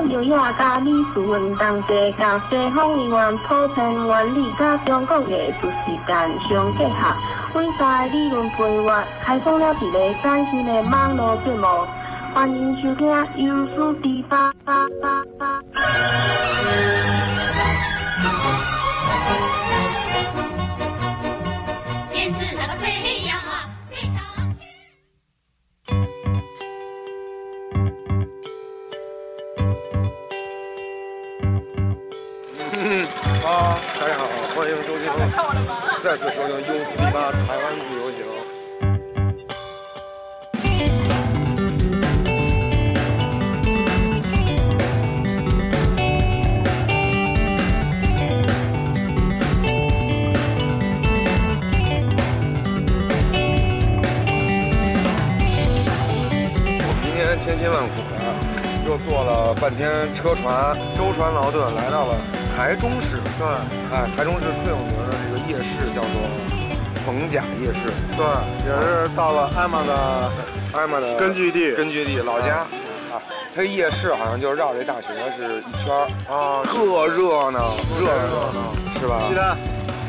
我优雅甲美术运动结合，西方语言普遍原理甲中国艺术时间相结合，伟大理论培育，开创了一个崭新的网络节目。欢迎收听《优思第八八八八》。好，大家好，欢迎收听，再次收听 U 四 D 八台湾自由行。今天千辛万苦的，又坐了半天车船，舟船劳顿，来到了台中市。对，哎，台中市最有名的这个夜市叫做逢甲夜市，对，也是到了艾玛的艾玛的根据地根据地老家。啊，它夜市好像就绕这大学是一圈儿，啊，特热闹，热热闹，是吧？西单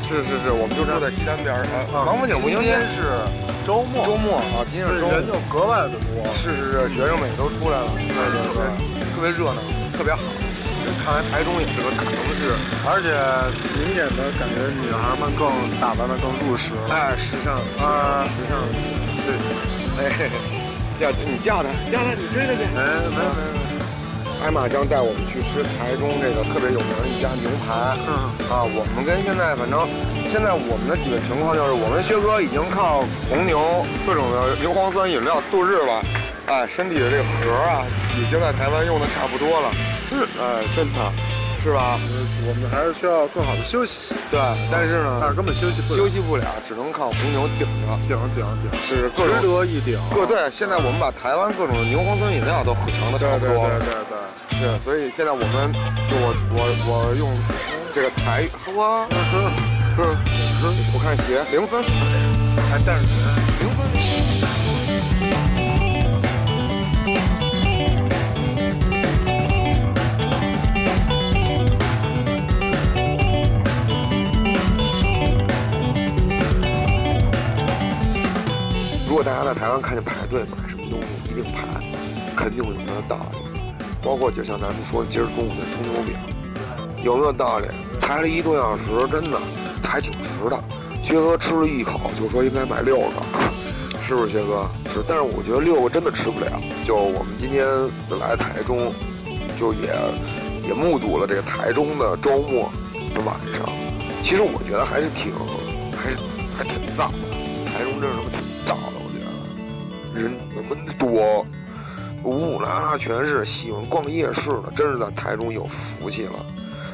是是是，我们就住在西单边儿。啊，王府井不应今该天是周末，周末啊，今天是周末人就格外的多。是是是，学生们也都出来了，对对对，特别热闹，特别好。这看来台中也是个大城市，而且明显的感觉女孩们更打扮的更入时了。哎，时尚啊时尚，对，哎，叫你叫他，叫他，你追他去。哎，没有没有没有，艾玛将带我们去吃台中这个特别有名的一家牛排。嗯，啊，我们跟现在反正现在我们的基本情况就是，我跟薛哥已经靠红牛各种的牛磺酸饮料度日了。哎，身体的这个核啊，已经在台湾用的差不多了。哎，真的，是吧？我们还是需要更好的休息，对，但是呢，但是根本休息不了，休息不了，只能靠红牛顶着。顶顶顶，是各值得一顶。各对，现在我们把台湾各种牛磺酸饮料都混成的差不对对多了。对对对，是，所以现在我们就我我我用这个台哇，我看鞋零分，还带着钱。如果大家在台湾看见排队买什么东西，一定排，肯定有它的道理。包括就像咱们说今儿中午的葱油饼，有没有道理？排了一多小时，真的还挺值的。薛哥吃了一口，就说应该买六个，是不是薛哥？是，但是我觉得六个真的吃不了。就我们今天来台中，就也也目睹了这个台中的周末的晚上。其实我觉得还是挺，还是还挺燥的。台中这什么，人那么多，乌乌拉拉全是喜欢逛夜市的，真是在台中有福气了。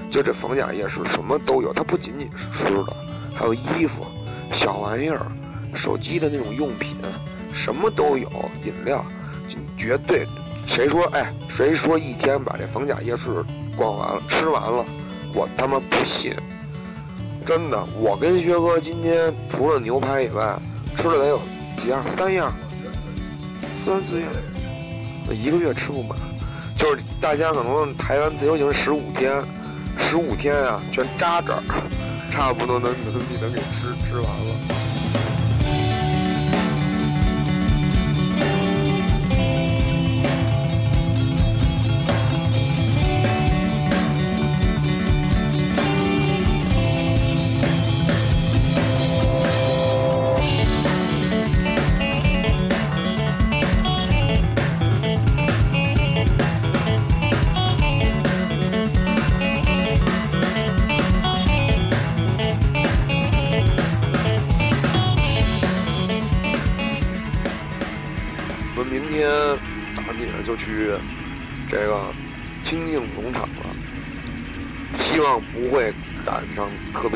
就这逢甲夜市什么都有，它不仅仅是吃的，还有衣服、小玩意儿、手机的那种用品，什么都有，饮料，绝对。谁说哎，谁说一天把这逢甲夜市逛完了、吃完了，我他妈不信。真的，我跟薛哥今天除了牛排以外，吃了得有几样，三样，三四月，那一个月吃不满。就是大家可能台湾自由行十五天，十五天啊，全扎这儿，差不多能能能给吃吃完了。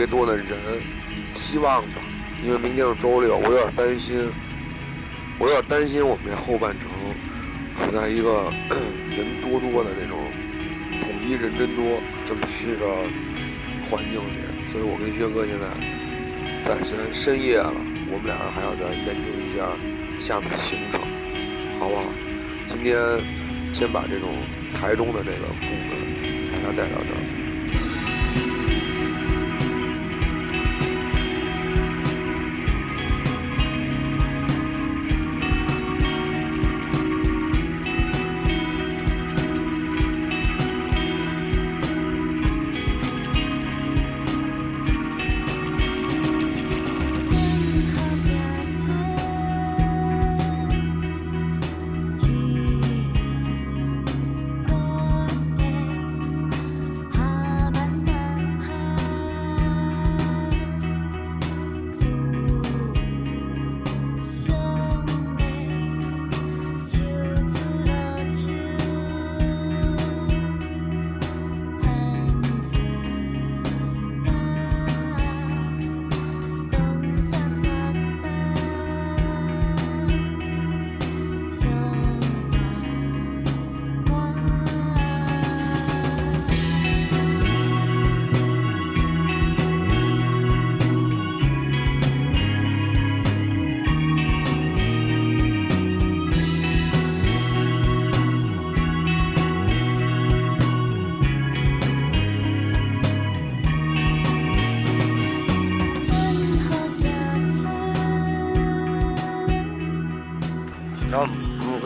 多的人，希望吧，因为明天是周六，我有点担心，我有点担心我们这后半程处在一个 人多多的这种统一人真多这么一个环境里，所以我跟薛哥现在在深深夜了，我们俩还要再研究一下下面的行程。好不好？今天先把这种台中的这个部分给大家带到这儿。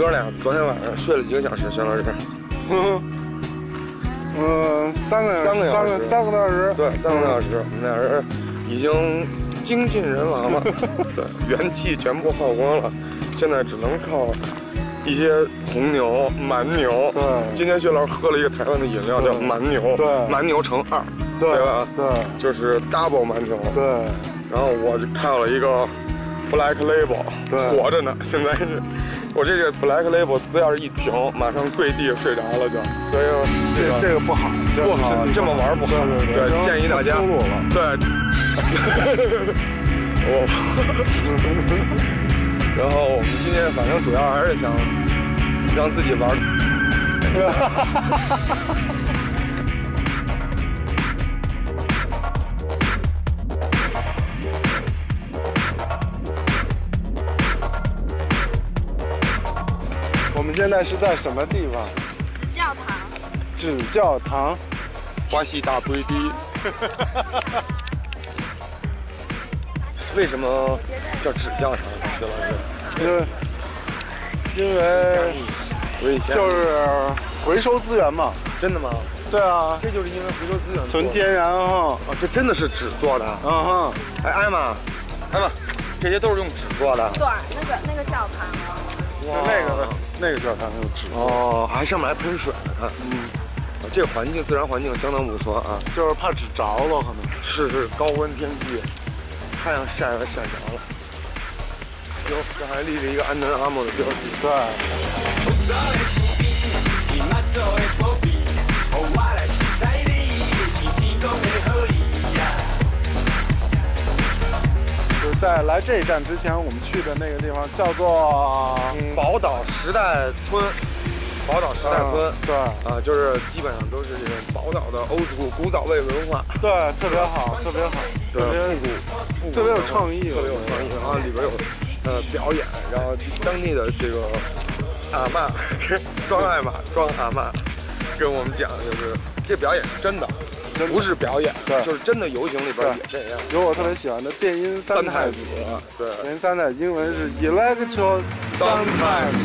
哥俩昨天晚上睡了几个小时，薛老师？嗯，三个三个小时三个三个多小时。对，三个多小时，我们俩人已经精尽人亡了，对，元气全部耗光了，现在只能靠一些红牛、蛮牛。对今天薛老师喝了一个台湾的饮料，叫对蛮牛，对蛮牛乘二，对对吧？对就是 double 蛮牛。对然后我就看了一个 Black Label，对活着呢，现在是。我这个 Black Label 字要是一停，马上跪地睡着了就，所以这这个这个不好，不好，这么玩不好。对建议大家。对，我，然后我们今天反正主要还是想让自己玩。在是在什么地方？教堂，纸教堂。关系大堆地。为什么叫纸教堂？薛老师？因为因为我以前就是回收资源嘛。真的吗？对啊，这就是因为回收资源纯天然哈。啊，这真的是纸做的。嗯哼，哎，艾玛，艾玛，这些都是用纸做的。对，那个那个教堂，哇那个那个教堂有纸。哦，还上面还喷水呢，看，嗯，这环境自然环境相当不错啊。就是怕纸着了，可能。是是，高温天气，太阳晒了晒着了。哟，这还立着一个安南阿莫的标志。对，来这一站之前，我们去的那个地方叫做嗯，宝岛时代村，宝岛时代村。嗯对啊，就是基本上都是这种宝岛的欧古古早味文化，对，特别好，特别好，特别复古，特别有创意特别有创意。然后里边有呃表演，然后当地的这个阿嬷庄艾玛装阿嬷跟我们讲，就是这表演是，真的不是表演，对就是真的游行里边也这样。有我特别喜欢的电音三三太太子子，，对，电音三太子英文是 electro 三太子。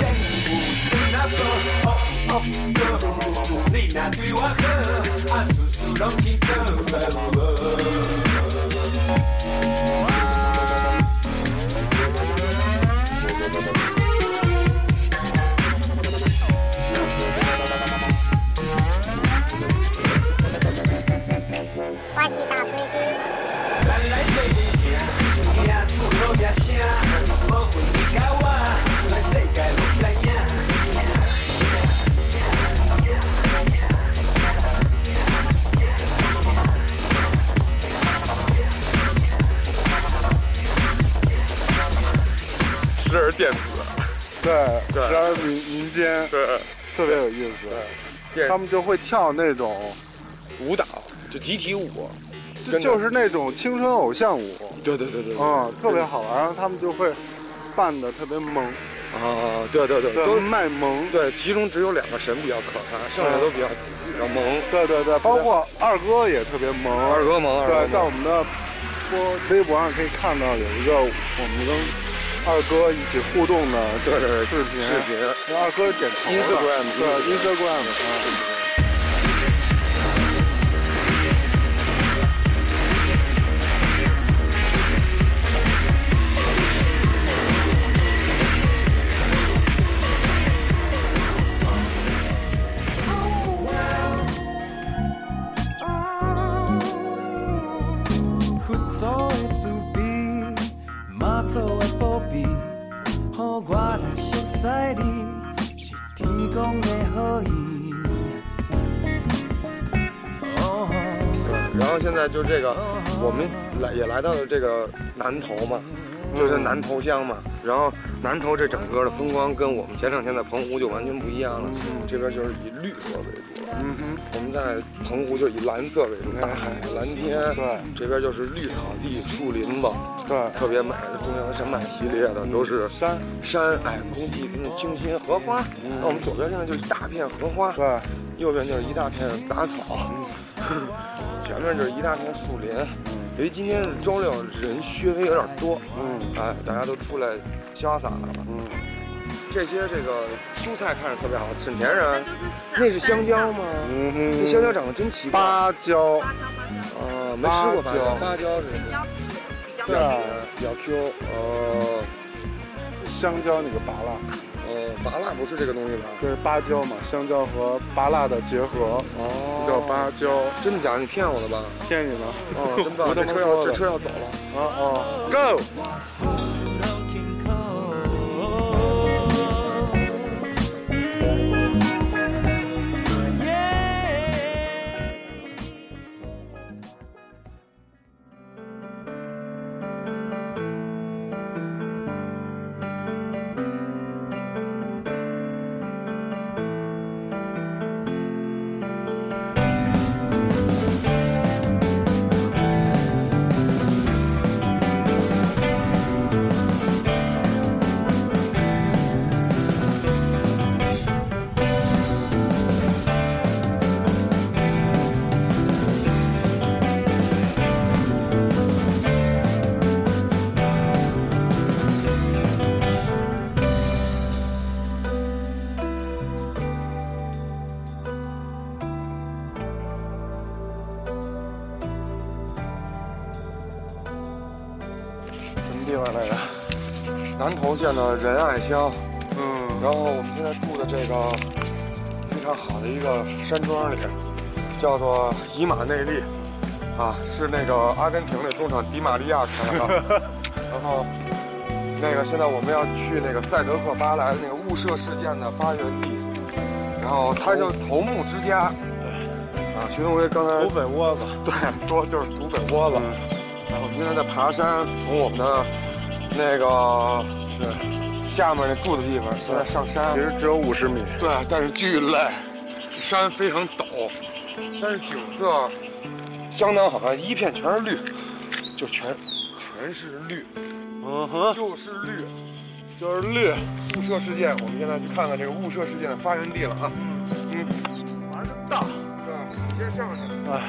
时而电子，对，对。然后民民间对，特别有意思，电。他们就会跳那种，舞蹈。就集体舞，就就是那种青春偶像舞，对对对对，嗯，特别好玩，然后他们就会扮的特别萌，啊，啊，对对对，都。是卖萌。对，其中只有两个神比较可怕，剩下都比较比较萌。对对对，包括二哥也特别萌。二哥萌，对，在我们的播微博上可以看到有一个我们跟二哥一起互动的对对对视频，视频。那二哥点头了 Instagram 对 Instagram 在就这个，我们来也来到了这个南头嘛，就是南头乡嘛。然后南头这整个的风光跟我们前两天在澎湖就完全不一样了，这边就是以绿色为主了。嗯哼，我们在澎湖就以蓝色为主，大海、蓝天。对这边就是绿草地、树林子，对，特别美。中央山脉系列的都是山，山，哎，空气真的清新，荷花。那我们左边现在就是一大片荷花，对，右边就是一大片杂草，前面就是一大片树林。由于今天是周六，人稍微有点多，嗯哎，大家都出来潇洒来了。嗯，这些这个蔬菜看着特别好，沈田人，那是香蕉吗？嗯哼，这香蕉长得真奇怪。芭蕉，啊，没吃过芭蕉，芭蕉是什么？对啊，比较 Q，呃香蕉那个拔辣，呃，拔辣不是这个东西吧？这是芭蕉嘛，香蕉和拔辣的结合，哦叫芭蕉，真的假的？你骗我的吧？骗你呢。哦，真棒！不这车要这车要走了。啊哦，Go！县的仁爱乡。嗯，然后我们现在住的这个非常好的一个山庄里，叫做伊马内利，啊，是那个阿根廷那中场迪玛利亚开的。然后那个现在我们要去那个赛德克巴莱那个雾社事件的发源地，然后它叫头目之家。啊，徐东辉刚才土匪窝子，对说就是土匪窝子。然后我们现在在爬山，从我们的那个对下面那住的地方，现在上山其。实只有五十米。对，但是巨累，山非常陡，但是景色相当好看，一片全是绿，就全全是绿，嗯哼，就是绿。就是绿。雾社事件，我们现在去看看这个雾社事件的发源地了啊。嗯，玩的大。对，你先上去。哎。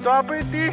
扎贝蒂。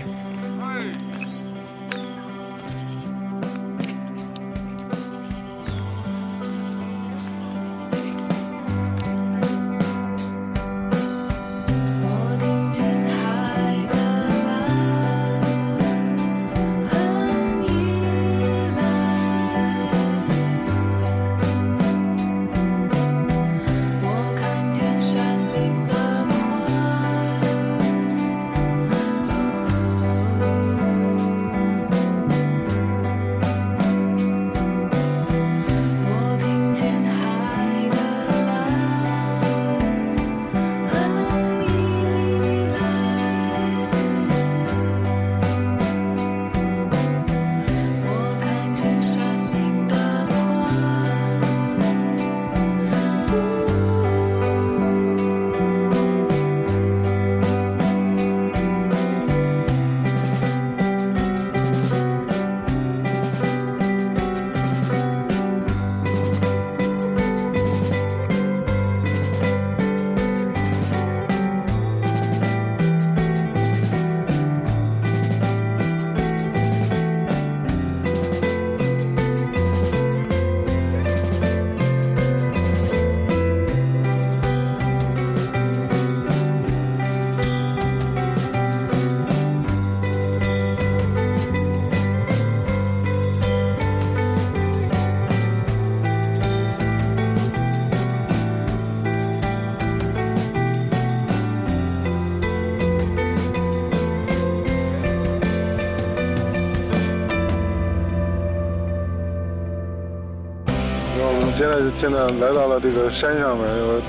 现在现在来到了这个山上面，有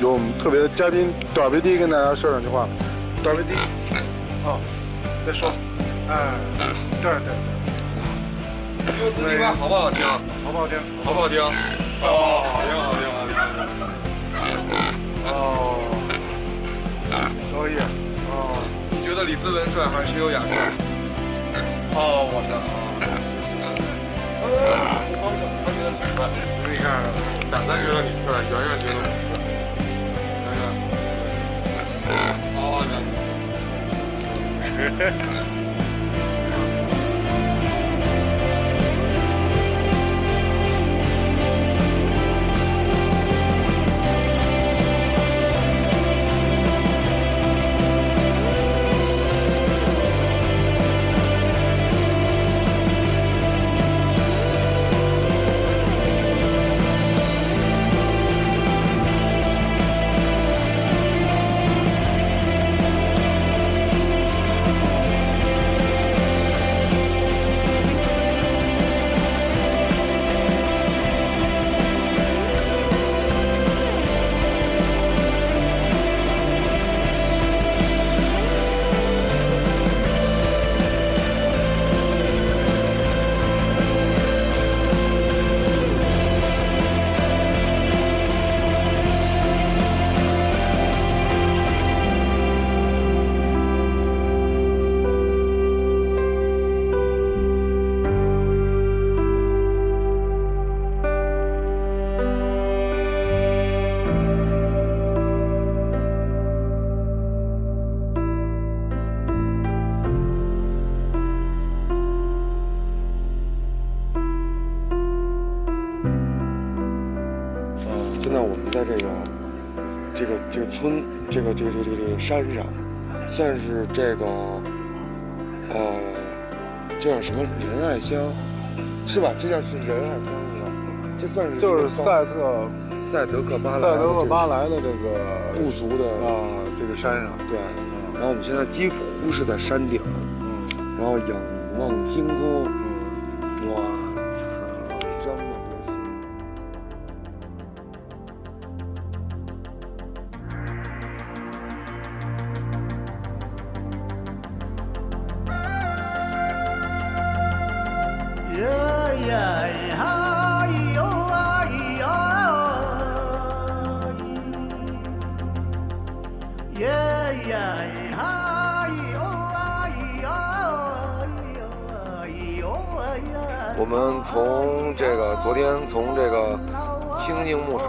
有我们特别的嘉宾短维迪跟大家说两句话。短维迪，哦，再说，哎，对对对，歌词这块好不好听？好不好听？好不好听？哦，好听，好听，好听。哦，可以，哦，你觉得李思文帅还是邱雅帅？哦，我操！啊，看，展展觉得你帅，圆圆觉得你帅，圆圆。好好的。这个这个这个这个山上，算是这个呃，这叫什么仁爱乡，是吧？这叫是仁爱乡是吧？这算是就是赛特赛德克巴莱赛德克巴莱莱的这个部族的啊，这个山上，对。然后我们现在几乎是在山顶，嗯然后仰望星空，嗯，哇从这个清境牧场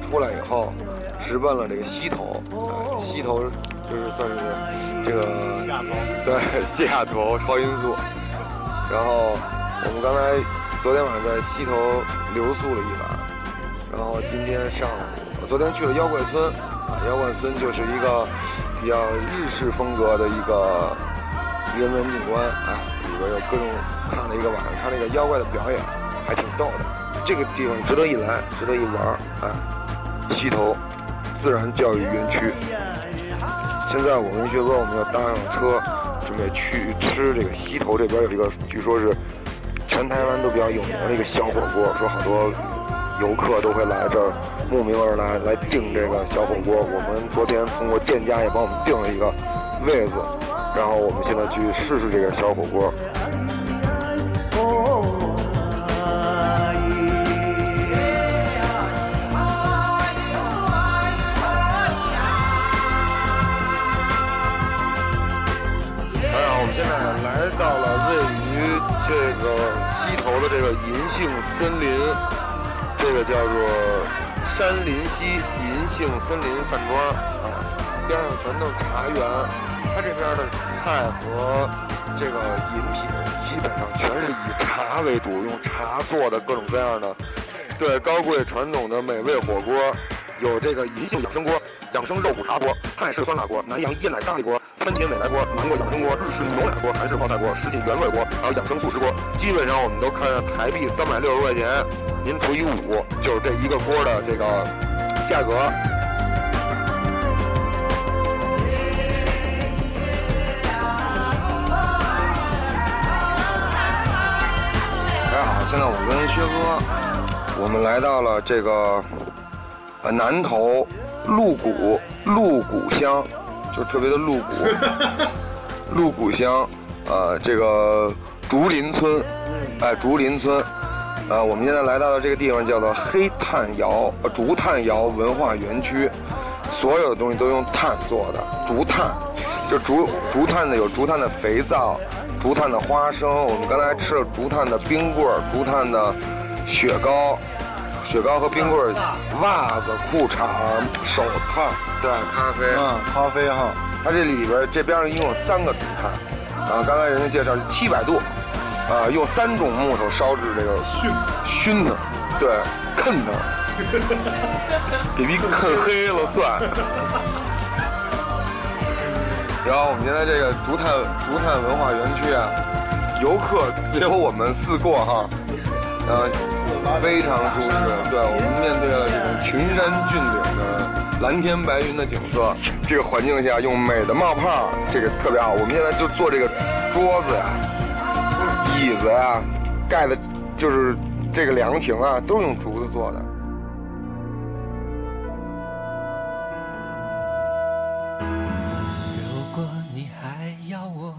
出来以后，直奔了这个西头，呃，西头就是算是这个对西雅图超音速。然后我们刚才昨天晚上在西头留宿了一晚，然后今天上午，昨天去了妖怪村，啊，妖怪村就是一个比较日式风格的一个人文景观，啊，里边有各种看了一个晚上，他那个妖怪的表演还挺逗的，这个地方值得一来，值得一玩儿，哎，西头自然教育园区。现在我跟薛哥我们要搭上车，准备去吃这个西头这边有一个，据说是全台湾都比较有名的一个小火锅，说好多游客都会来这儿慕名而来来订这个小火锅。我们昨天通过店家也帮我们订了一个位子，然后我们现在去试试这个小火锅。头的这个银杏森林，这个叫做山林溪银杏森林饭庄啊，边上全都是茶园，它这边的菜和这个饮品基本上全是以茶为主，用茶做的各种各样的，对高贵传统的美味火锅，有这个银杏养生锅、养生肉骨茶锅、泰式酸辣锅、南洋椰奶咖喱锅、番茄美来锅、南国养生锅、日式牛奶锅、韩式泡菜锅、食品原味锅，还有养生素食锅。基本上我们都看着台币三百六十块钱，您除以五，就是这一个锅的这个价格。大家好，现在我跟薛哥我们来到了这个呃南头鹿谷鹿谷乡，就是特别的鹿谷，鹿谷乡，呃，这个竹林村，哎，竹林村，呃，我们现在来到的这个地方叫做黑炭窑呃竹炭窑文化园区，所有的东西都用炭做的，竹炭，就竹竹炭的有竹炭的肥皂，竹炭的花生，我们刚才吃了竹炭的冰棍儿，竹炭的雪糕。雪糕和冰棍儿、袜子、裤衩、手套，对，咖啡，嗯，咖啡哈，它这里边这边上一共有三个竹炭，啊，刚才人家介绍是七百度，啊，用三种木头烧制这个熏熏的，对，啃的，给逼啃黑了算。然后我们现在这个竹炭竹炭文化园区啊，游客只有我们四过哈，呃，非常舒适。对我们面对了这种群山峻岭的蓝天白云的景色，这个环境下用美的冒泡，这个特别好。我们现在就坐这个桌子呀、椅子呀，盖的就是这个凉亭啊，都是用竹子做的。如果你还要我，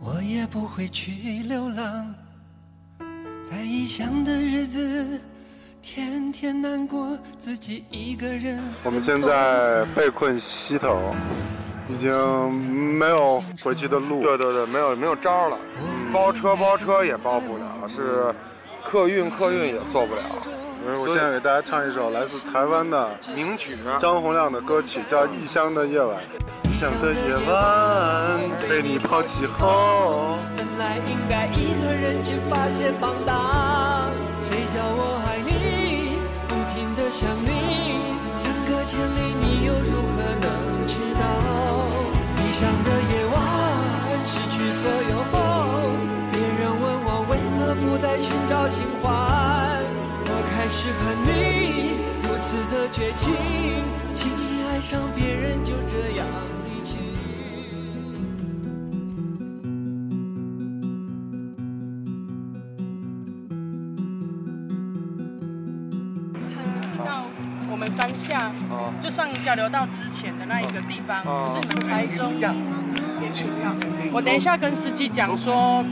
我也不会去流浪。在异乡的日子，天天难过，自己一个人。我们现在被困西头，已经没有回去的路。对对对，没有没有招了，包车包车也包不了，是客运客运也做不了。所以我现在给大家唱一首来自台湾的名曲张洪亮的歌曲，叫《异乡的夜晚》。异乡的夜晚，被你抛弃后，本来应该一个人去发现放荡，谁叫我爱你，不停的想你，相隔千里，你又如何能知道？异乡的夜晚，失去所有后，别人问我为何不再寻找新欢，我开始恨你如此的绝情，轻易爱上别人就这样们山下，哦就上交流道之前的那一个地方，哦可是你们台中也取票。我等一下跟司机讲说，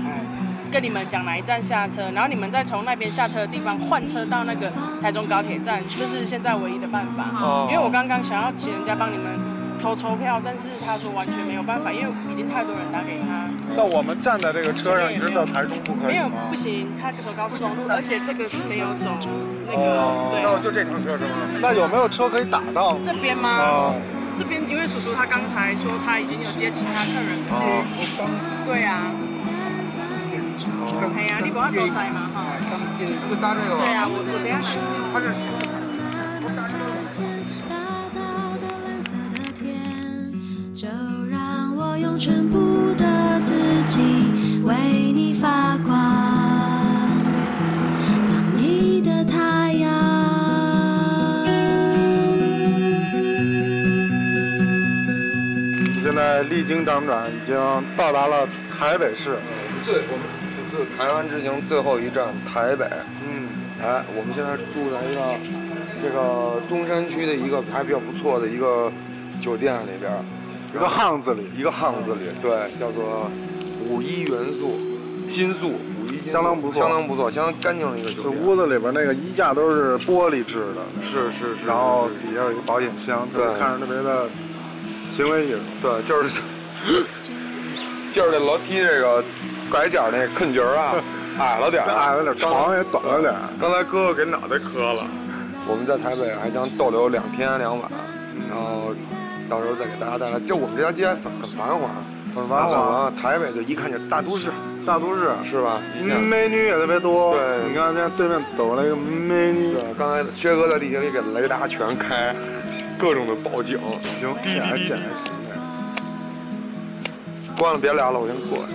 跟你们讲哪一站下车，然后你们再从那边下车的地方换车到那个台中高铁站，这是现在唯一的办法。哦因为我刚刚想要请人家帮你们投抽票，但是他说完全没有办法，因为已经太多人打给他。那我们站在这个车上一直到台中不可没有？不行，他走高速公路，而且这个是没有走那个、哦对。那我就这趟车是吗？那有没有车可以打到？这边吗？哦这边因为叔叔他刚才说他已经有接其他客人了。哦对啊。哎呀，你不要走台嘛哈。就搭这个对啊，我我等一下来。他是大大的蓝色的天，就让我用全部的自己为你发光，当你的太阳。现在历经辗转，已经到达了台北市。最我们此次台湾之行最后一站台北。嗯，哎，我们现在住在一个这个中山区的一个还比较不错的一个酒店里边，一个巷子里，一个巷子里，对，叫做五一元素新宿，五一相当不错相当不错，相当干净的一个酒店这。屋子里边那个衣架都是玻璃制的，是是是，然后底下有一个保险箱，对看着特别的行为艺术。对，就是 就是这楼梯这个拐角那坑角啊，矮了点儿，矮了点，床也短了点。刚才哥哥给脑袋磕了。我们在台北还将逗留两天两晚，然后到时候再给大家带来。就我们这条街很很繁华，很繁华啊，台北就一看就是大都市，大都市，是吧？美女也特别多。对。你看现在对面走了一个美女，对，刚才薛哥在地铁里给雷达全开，各种的报警，行，滴滴滴。关了别聊了，我先过去。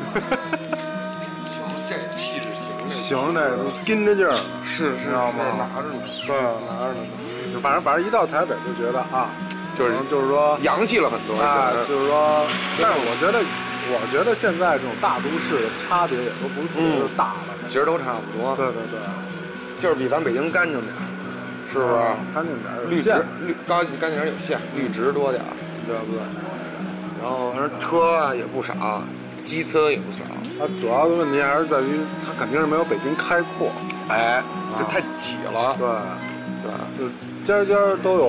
行，这气质行，这行，这都跟着劲儿，是是知道吗？拿着呢，对，拿着呢，反正反正一到台北就觉得啊，就是就是说洋气了很多。啊，对就是说，但是我觉得，我觉得现在这种大都市的差别也都不是特别的大了。其实都差不多。对对对，就是比咱北京干净点儿，是不是？干净点儿，有绿植绿干干净点儿有限，绿植多点儿，对不对？然后反正车啊也不少，机车也不少。它主要的问题还是在于它肯定是没有北京开阔。哎，这太挤了。对，对就家家都有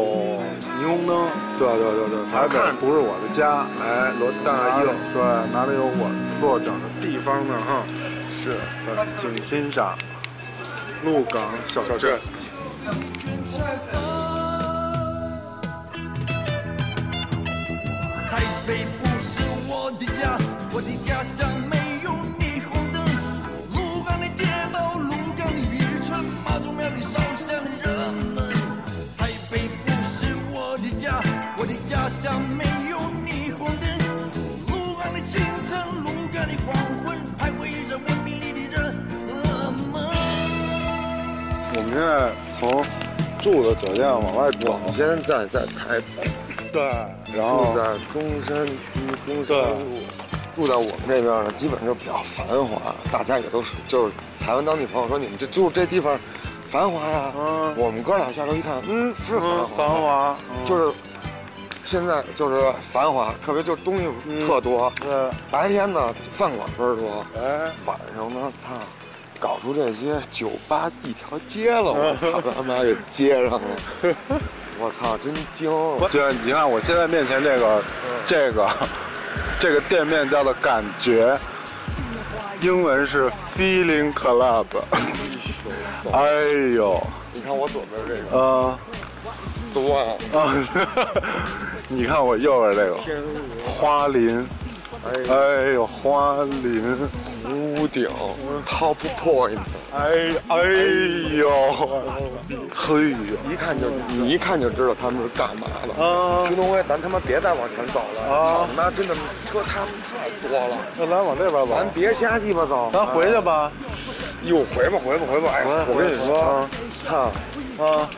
霓虹灯，对对对对，台北不是我的家。哎，罗大佑对，哪里有我落脚的地方呢？哈，是对，请欣赏鹿港小镇。台北不是我的家，我的家乡现在从住的酒店往外走我，们现在在台北，对，然住后在中山区中山路，住在我们这边呢，基本就比较繁华，大家也都是就是台湾当地朋友说你们这住这地方繁华呀，嗯。我们哥俩下楼一看，嗯，是繁嗯华，繁华，嗯就是现在就是繁华，特别就是东西嗯特多，对，白天呢饭馆倍儿多，哎，晚上呢，操，搞出这些酒吧一条街了，我操，他妈给接上了，我操，真精！就你看我现在面前这个这个这个店面叫做感觉，英文是 Feeling Club。哎呦，你看我左边这个呃，Swan，啊，你看我右边这个，花林，哎，哎呦花林，屋顶，Top Point，哎哎呦，嘿呀，一看就你一看就知道他们是干嘛的。啊。徐东辉，咱他妈别再往前走了，啊。操你妈，真的车他们太多了，那咱往那边走，咱别瞎鸡巴走，咱回去吧。哟，回吧回吧回吧，哎，我跟你说，操。啊，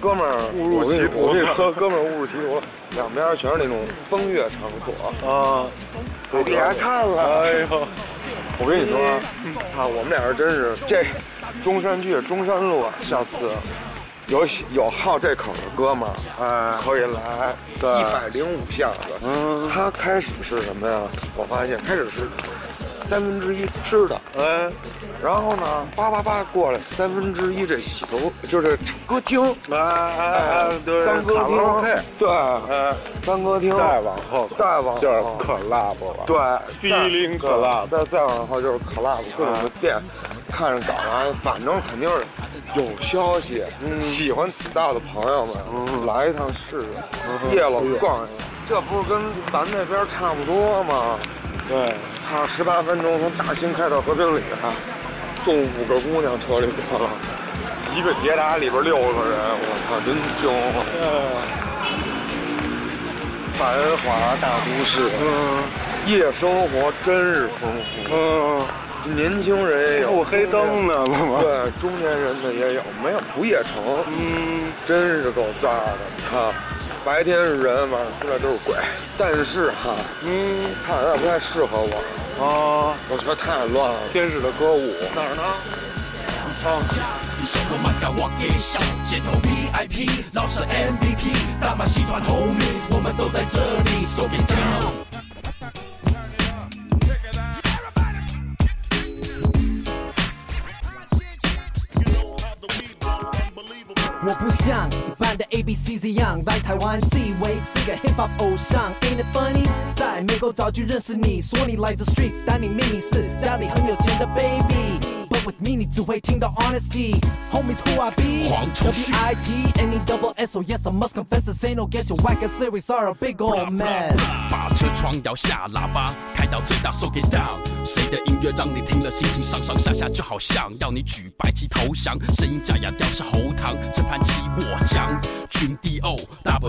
哥们儿，误入歧途。我跟你说，哥们儿误入歧途了，两边全是那种风月场所，啊，别看了。哎呦，我跟你说，啊，我们俩人真是这中山区中山路啊，下次有喜有好这口的哥们儿，哎，可以来对一百零五下子。嗯，他开始是什么呀？我发现开始是三分之一吃的，哎，然后呢，叭叭叭过来三分之一这洗头就是歌厅，哎哎哎，对，三歌厅，对，哎，三歌厅，再往后，再往后。就是 club 了，对。Feeling 再 club 再再往后就是 club 各种的店，看着搞完，反正肯定是有消息。喜欢此道的朋友们，嗯。来一趟试试，嗯夜了逛一下，这不是跟咱那边差不多吗？对，操，十八分钟从大兴开到和平里，送五个姑娘车里去了，一个捷达里边六个人，我操，真凶！繁华大都市，嗯夜生活真是丰富。嗯，年轻人也有，不黑灯呢？对，中年人的也有，没有不夜城，嗯，真是够炸的，操！白天是人，晚上出来都是鬼。但是哈，嗯，它，有点不太适合我，啊，我觉得太乱了。天使的歌舞，哪儿呢？我们敢往给小街头 VIP，老式 MVP，大马戏团 homies，我们都在这里，so get down。我不像一般的 A B C 这样来台湾，自以为是个 hip hop 偶像，Ain't it funny？在美国早就认识你，说你来自 streets，但你明明是家里很有钱的 baby。But with me，你只会听到 honesty。Homies who I be？黄崇旭 W I T N E double S O yes I must confess this ain't no guess your whack ass lyrics are a big old mess。把车窗摇下，喇叭开到最大，so get down。谁的音乐让你听了心情上上下下，就好像要你举白旗投降。声音假哑，调是喉糖，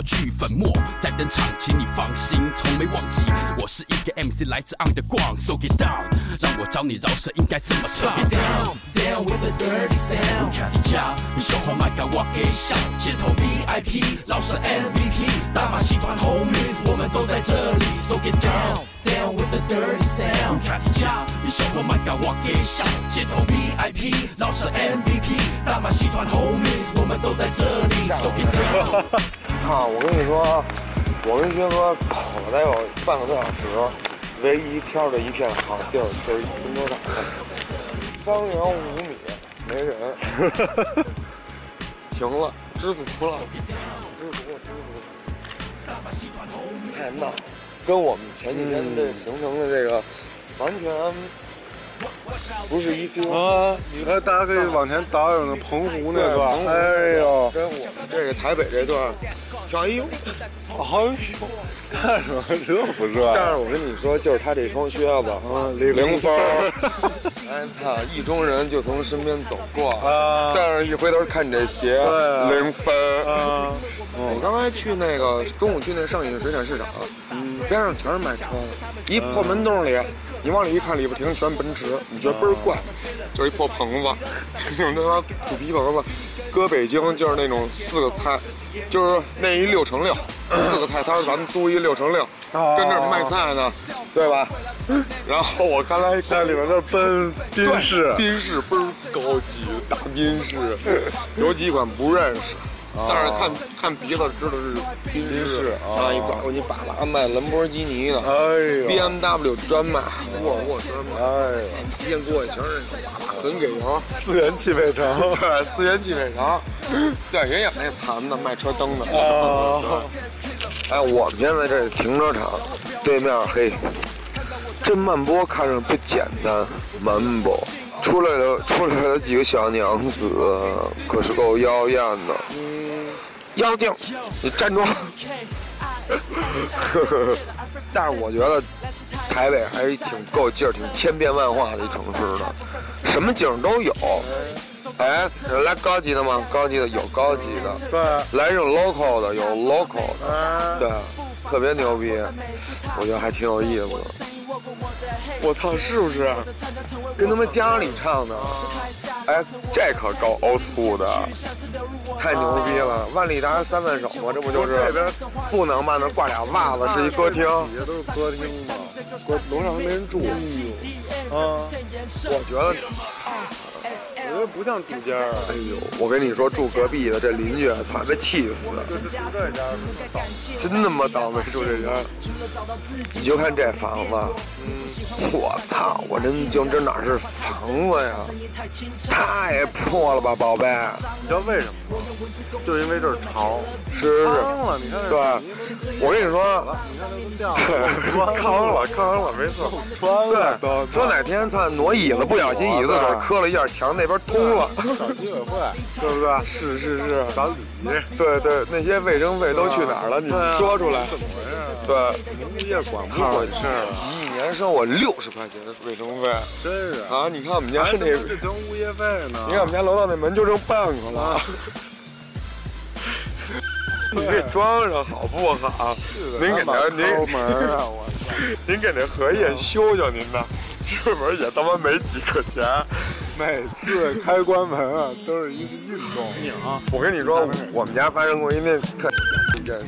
去粉末再登场，请你放心，从没忘记我是一个 MC，来自 underground，so get down，让我教你饶舌应该怎么唱。Get down down with the dirty sound，卡迪加，你秀红麦感我给笑，街头 VIP，饶舌 MVP，大马戏团 homies，我们都在这里，so get down down with the dirty sound，卡迪加，你秀红麦感我给笑，街头 VIP，饶舌 MVP，大马戏团 homies，我们都在这里，so get down。操！我跟你说，我跟薛哥跑了得有半个多小时，唯一挑的一片好地儿就是停车场，方圆五米没人，停了，知足了，知足了，知足了，太闹，跟我们前几天这行程的这个完全不是一 feel 啊，你看大家可以往前倒有那澎湖那段，哎呦，跟我。们这个台北这段，哎呦，哎呦，看什么？热不热？但是我跟你说，就是他这双靴子，啊，零分。哎操，意中人就从身边走过，啊。但是一回头看你这鞋，对零分。啊，我刚才去那个中午去那上影水产市场，嗯，边上全是卖车的，一破门洞里，你往里一看，里边停的全是奔驰，你觉得倍儿怪，就是一破棚子，那种他妈土皮棚子，搁北京就是那种四个菜，就是那一六乘六，四个菜摊儿咱们租一六乘六，跟这儿卖菜呢，对吧？然后我刚才在里面都是奔宾士，宾士倍儿高级，大宾士，有几款不认识。但是看看鼻子知道是宾士啊！一挂过去粑粑卖兰博基尼的，哎呦，B M W 专卖，沃尔沃专卖，哎呦，一见过去全是很给油，四元 汽配城，对，四元汽配城，对，也有那残的卖车灯的。啊哎，我们现在这停车场对面，嘿，这慢波看着不简单，慢波出来的出来了几个小娘子，可是够妖艳的。妖精，你站住！但是我觉得台北还是挺够劲儿、挺千变万化的一城市的，什么景都有。哎，来高级的吗？高级的有高级的，对，来这种 local 的有 local 的，啊，对，特别牛逼，我觉得还挺有意思的。我操，是不是？跟他们家里唱的，哎，这可够 old school 的，太牛逼了！万里达三万手嘛，这不就是这边不能吧？那挂俩袜子是一歌厅，底下都是歌厅嘛，楼上都没人住，啊，我觉得我觉得不像住家啊，哎呦，我跟你说，住隔壁的这邻居，他，被气死！这住这家是真他妈倒霉，住这家。你就看这房子，嗯，我操，我真就这哪是房子呀？太破了吧，宝贝！你知道为什么吗？就因为这儿潮，是是脏了，你看这对，我跟你说，你看这 都掉了，康了，康了，没错，穿了对都，说哪天他挪椅子，不小心椅子腿磕了一下墙，那边通了，找居委会，对不对？是是是，找礼仪，对对，那些卫生费都去哪儿了？你说出来。怎么回事？对，物业管不看管事儿年收我六十块钱的卫生费真是，啊！你看我们家还那，得这交物业费呢。你看我们家楼道那门就剩半个了。你给装上好不好？您给您！您给那荷叶修修您的，这门也他妈没几个钱。每次开关门啊，都是一个运动。我跟你说，我们家发生过一件特一件事，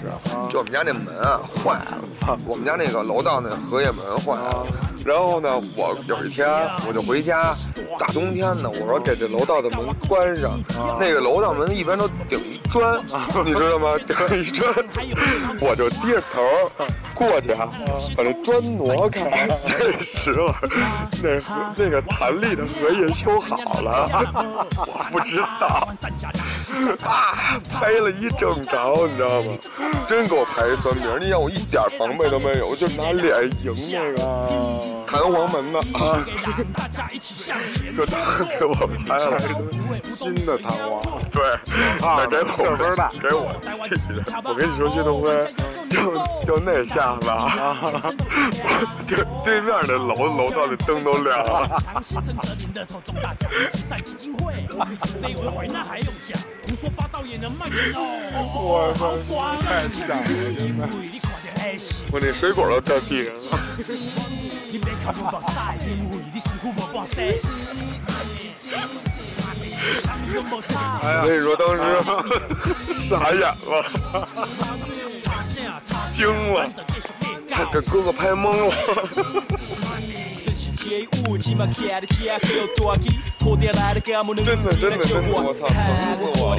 就我们家那门啊坏了，我们家那个楼道那荷叶门坏了。然后呢，我有一天我就回家，大冬天的，我说给这楼道的门关上。那个楼道门一般都顶一砖，你知道吗？顶一砖，我就低着头 过去啊，把这砖挪开。这时候，那荷那个弹力的荷叶修好了，我不知道，啊，拍了一正着，你知道吗？真给我拍一酸名儿，你让我一点防备都没有，我就拿脸迎那个弹簧门的啊，就他给我拍了新的弹簧，对，啊给我个儿大给我。我跟你说，谢东辉，就就那下子，对对面的楼楼道的灯都亮了。我操，太吓人了，我那水果都掉地上了。哎我跟你说，当时 傻眼了，惊了，他给哥哥拍懵了。这是街舞，起码徛在这叫大气，靠定来的家母能自己来照我。我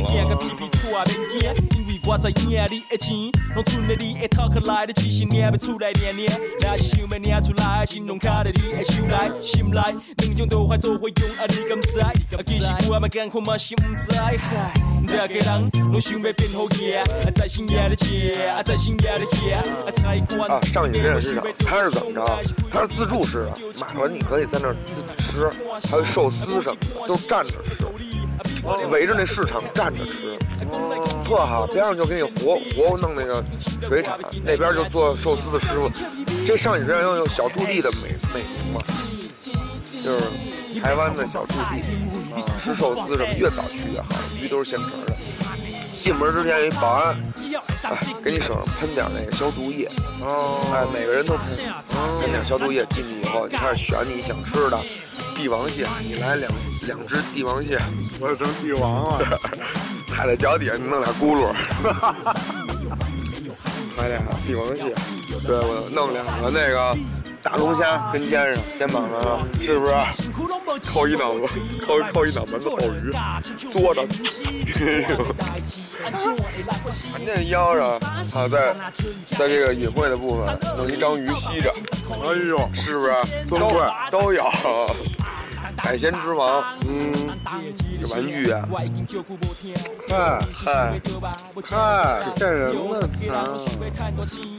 的行个屁屁出免惊，因为我知影你的钱，拢存在你的头壳内，你只是领要出来领领。若是想要领出来，钱拢卡在你的手内、心内，两种都 phải 做伙用，啊你敢知？啊其实我嘛艰苦嘛是毋知，嗨，每个人拢想要变好嘢，啊在深夜的吃，啊在深夜的吃，啊菜馆。啊，上瘾这市场它是怎么着？它是自助式的，买完你可以在那儿自己吃，还有寿司什么的，都是站着吃，围着那市场站着吃，特好。边上就给你活活弄那个水产，那边就做寿司的师傅。这上瘾这要用小驻地的美美名嘛，就是台湾的小驻地，吃寿司什么越早去越好，鱼都是现成的。进门之前有一保安，哎，给你手上喷点那个消毒液，哦，哎，每个人都喷，喷点消毒液。进去以后，你开始选你想吃的，帝王蟹，你来两两只帝王蟹，我成帝王了，踩在脚底下弄俩轱辘，买俩帝王蟹，对我弄两个那个大龙虾跟肩上肩膀上，是不是？扣一脑门，扣扣一脑门子后鱼，嘬着，那腰上啊，在在这个隐晦的部分弄一张鱼吸着，哎呦，是不是？都怪都有。海鲜之王，嗯，这玩具啊，嗨嗨嗨，骗人呢，操！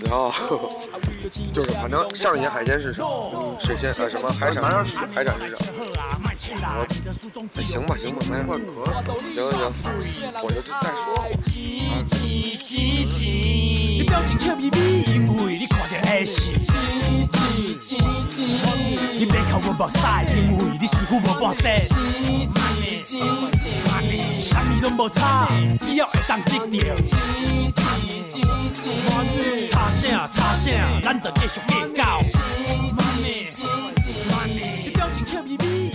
然后 就是反正上野海鲜市场，嗯，水鲜呃什么海产市场，海产市场。我哎行吧行吧，没换壳，行行，我就再说吧。你表情笑眯眯，因为你。别靠我目屎，因为你身躯无半身。啥物拢无差，只要会当得到。差啥差啥，咱就继续计较。你表情笑眯眯，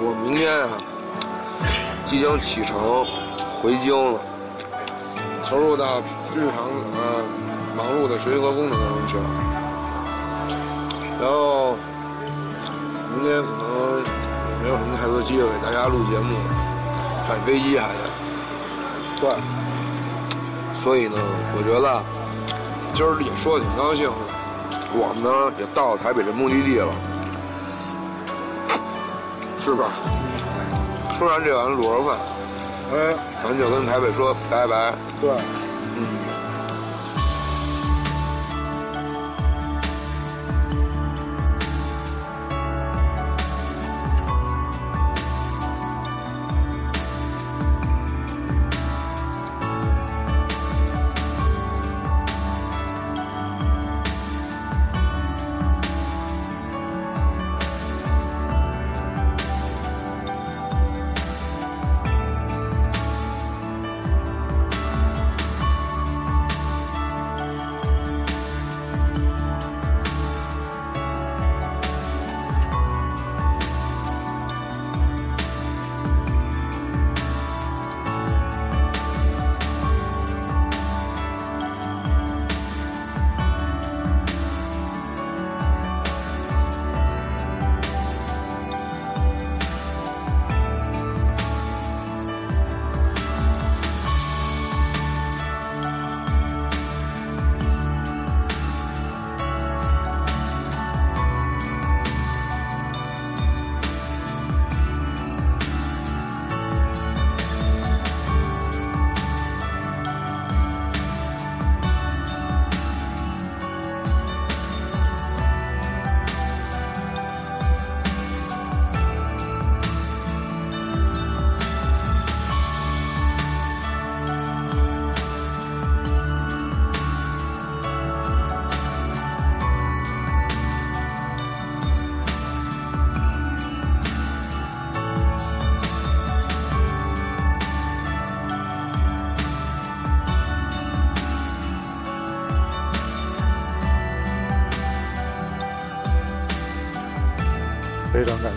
我明天啊，即将启程回京了，投入到日常呃忙碌的学习和工作当中去了。然后明天可能没有什么太多机会给大家录节目，赶飞机还得。对，所以呢，我觉得今儿也说的挺高兴的。我们呢也到了台北这目的地了，是吧？吃完这碗卤肉饭，哎，咱就跟台北说拜拜。对，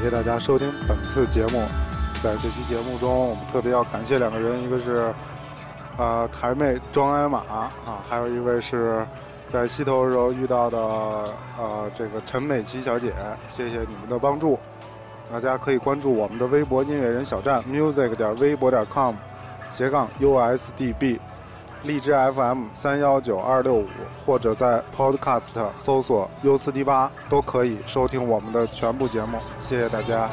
谢大家收听本次节目。在这期节目中，我们特别要感谢两个人，一个是呃台妹庄艾玛啊，还有一位是在西头的时候遇到的呃这个陈美琪小姐，谢谢你们的帮助。大家可以关注我们的微博音乐人小站 music 点微博点 com 斜杠 usdb。荔枝 FM 三幺九二六五，或者在 Podcast 搜索 U 四 D 八，都可以收听我们的全部节目。谢谢大家。